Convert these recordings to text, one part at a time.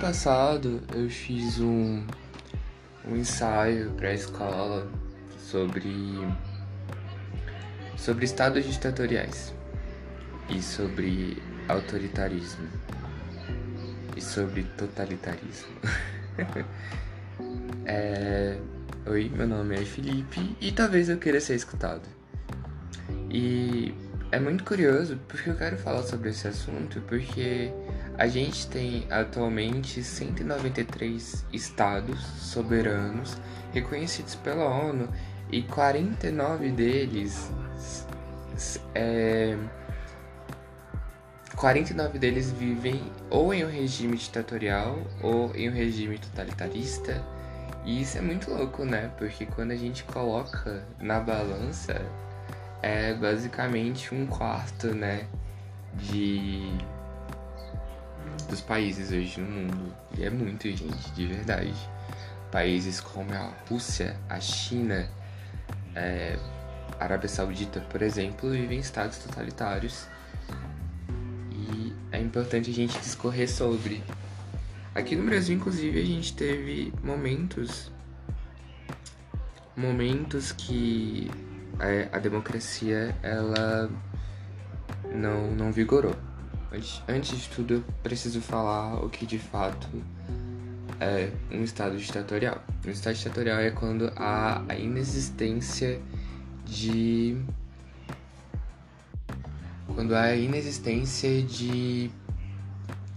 passado eu fiz um, um ensaio para a escola sobre sobre estados ditatoriais e sobre autoritarismo e sobre totalitarismo. é... Oi, meu nome é Felipe e talvez eu queira ser escutado. E é muito curioso porque eu quero falar sobre esse assunto porque a gente tem atualmente 193 estados soberanos reconhecidos pela ONU e 49 deles é, 49 deles vivem ou em um regime ditatorial ou em um regime totalitarista. E isso é muito louco, né? Porque quando a gente coloca na balança, é basicamente um quarto, né? De. dos países hoje no mundo. E é muito, gente, de verdade. Países como a Rússia, a China, é, a Arábia Saudita, por exemplo, vivem em estados totalitários é importante a gente discorrer sobre. Aqui no Brasil, inclusive, a gente teve momentos momentos que a, a democracia ela não, não vigorou. Antes, antes de tudo, eu preciso falar o que de fato é um estado ditatorial. Um estado ditatorial é quando há a inexistência de quando há inexistência de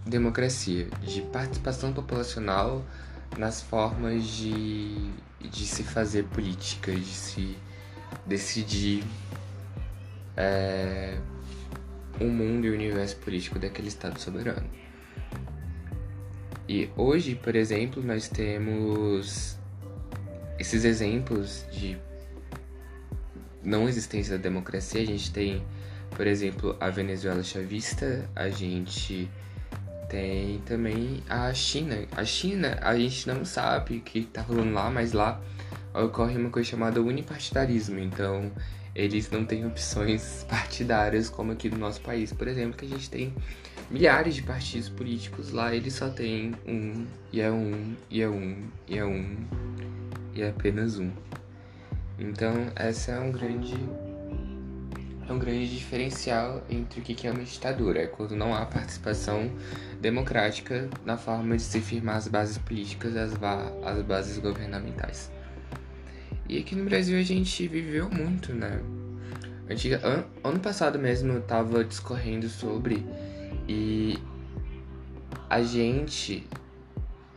democracia, de participação populacional nas formas de, de se fazer política, de se decidir é, o mundo e o universo político daquele Estado soberano. E hoje, por exemplo, nós temos esses exemplos de não existência da democracia. A gente tem por exemplo, a Venezuela chavista, a gente tem também a China. A China, a gente não sabe o que tá rolando lá, mas lá ocorre uma coisa chamada unipartidarismo. Então, eles não têm opções partidárias como aqui no nosso país, por exemplo, que a gente tem milhares de partidos políticos. Lá eles só tem um, e é um, e é um, e é um, e é apenas um. Então, essa é um grande é um grande diferencial entre o que é uma ditadura, é quando não há participação democrática na forma de se firmar as bases políticas as, as bases governamentais. E aqui no Brasil a gente viveu muito, né? Antiga, an, ano passado mesmo eu tava discorrendo sobre e a gente,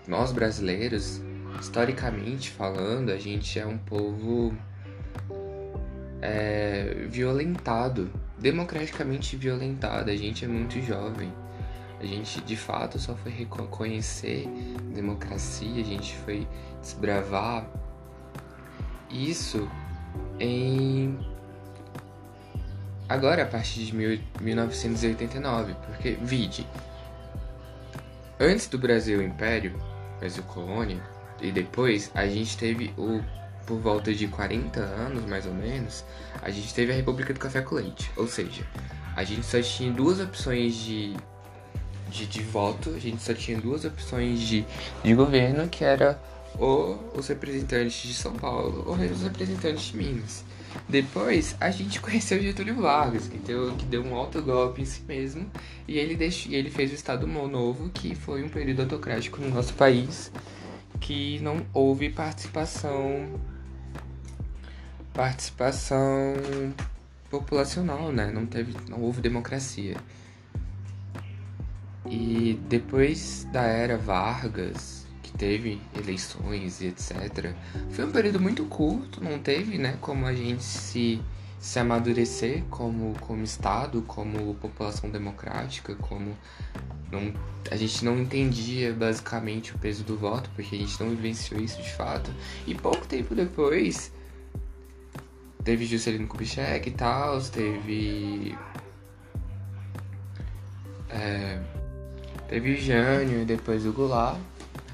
nós brasileiros, historicamente falando, a gente é um povo é, violentado, democraticamente violentado. A gente é muito jovem. A gente de fato só foi reconhecer democracia, a gente foi desbravar isso em agora a partir de 1989, porque vide antes do Brasil Império, Brasil Colônia e depois a gente teve o por volta de 40 anos, mais ou menos, a gente teve a República do Café com Leite. Ou seja, a gente só tinha duas opções de, de, de voto, a gente só tinha duas opções de, de governo, que era ou os representantes de São Paulo ou os representantes de Minas. Depois a gente conheceu Getúlio Vargas, que deu, que deu um alto golpe em si mesmo, e ele, deixou, ele fez o Estado Novo, que foi um período autocrático no nosso país, que não houve participação participação populacional, né? Não teve, não houve democracia. E depois da era Vargas, teve eleições e etc, foi um período muito curto, não teve, né, como a gente se se amadurecer como como estado, como população democrática, como não, a gente não entendia basicamente o peso do voto, porque a gente não vivenciou isso de fato. E pouco tempo depois, Teve Juscelino Kubitschek e tal, teve. É, teve Jânio e depois o Goulart.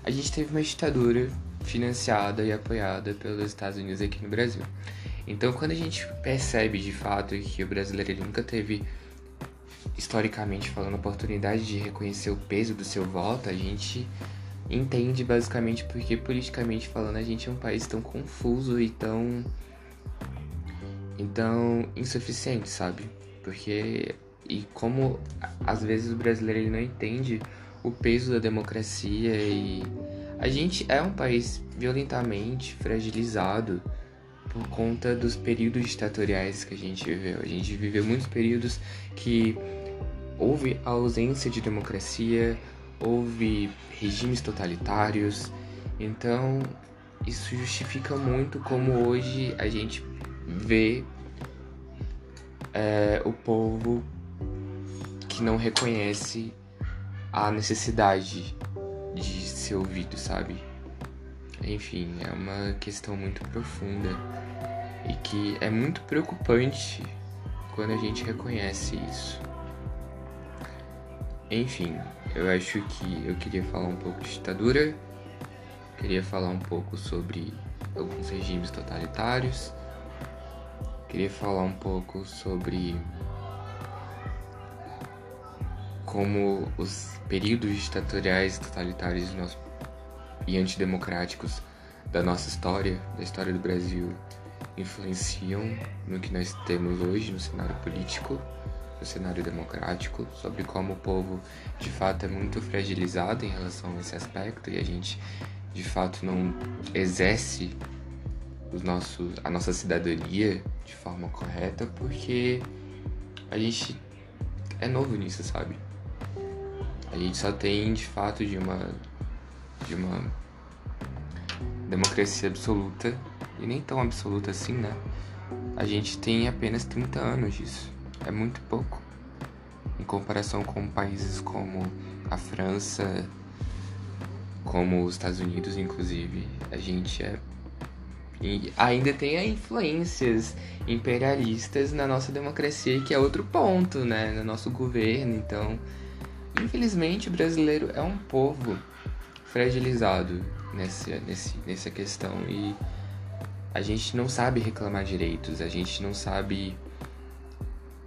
A gente teve uma ditadura financiada e apoiada pelos Estados Unidos aqui no Brasil. Então, quando a gente percebe de fato que o brasileiro nunca teve, historicamente falando, oportunidade de reconhecer o peso do seu voto, a gente entende basicamente porque politicamente falando a gente é um país tão confuso e tão então insuficiente, sabe? Porque e como às vezes o brasileiro ele não entende o peso da democracia e a gente é um país violentamente fragilizado por conta dos períodos ditatoriais que a gente viveu. A gente viveu muitos períodos que houve a ausência de democracia, houve regimes totalitários. Então, isso justifica muito como hoje a gente vê é, o povo que não reconhece a necessidade de ser ouvido, sabe? Enfim, é uma questão muito profunda e que é muito preocupante quando a gente reconhece isso. Enfim, eu acho que eu queria falar um pouco de ditadura, queria falar um pouco sobre alguns regimes totalitários, queria falar um pouco sobre como os períodos ditatoriais totalitários e antidemocráticos da nossa história, da história do Brasil, influenciam no que nós temos hoje no cenário político, no cenário democrático, sobre como o povo de fato é muito fragilizado em relação a esse aspecto e a gente de fato não exerce os nossos, a nossa cidadania de forma correta porque a gente é novo nisso, sabe? A gente só tem de fato de uma de uma democracia absoluta e nem tão absoluta assim, né? A gente tem apenas 30 anos disso. É muito pouco. Em comparação com países como a França, como os Estados Unidos, inclusive, a gente é e ainda tem influências imperialistas na nossa democracia, que é outro ponto, né? No nosso governo. Então, Infelizmente, o brasileiro é um povo fragilizado nessa, nesse, nessa questão e a gente não sabe reclamar direitos, a gente não sabe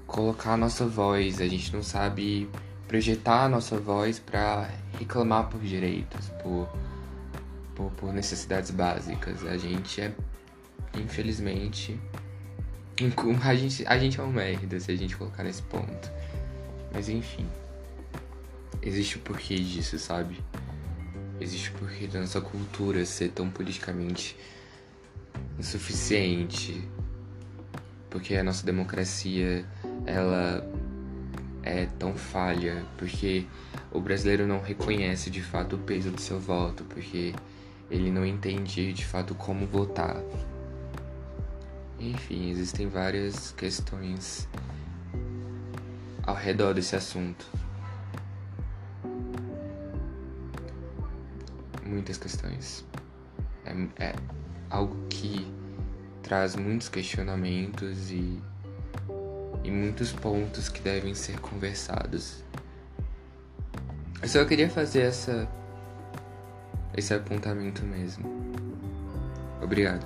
colocar a nossa voz, a gente não sabe projetar a nossa voz para reclamar por direitos, por, por, por, necessidades básicas. A gente é, infelizmente, a gente, a gente é um merda se a gente colocar nesse ponto. Mas enfim existe o porquê disso, sabe? Existe o porquê da nossa cultura ser tão politicamente insuficiente. Porque a nossa democracia, ela é tão falha, porque o brasileiro não reconhece de fato o peso do seu voto, porque ele não entende de fato como votar. Enfim, existem várias questões ao redor desse assunto. Muitas questões. É, é algo que traz muitos questionamentos e, e muitos pontos que devem ser conversados. Eu só queria fazer essa esse apontamento mesmo. Obrigado.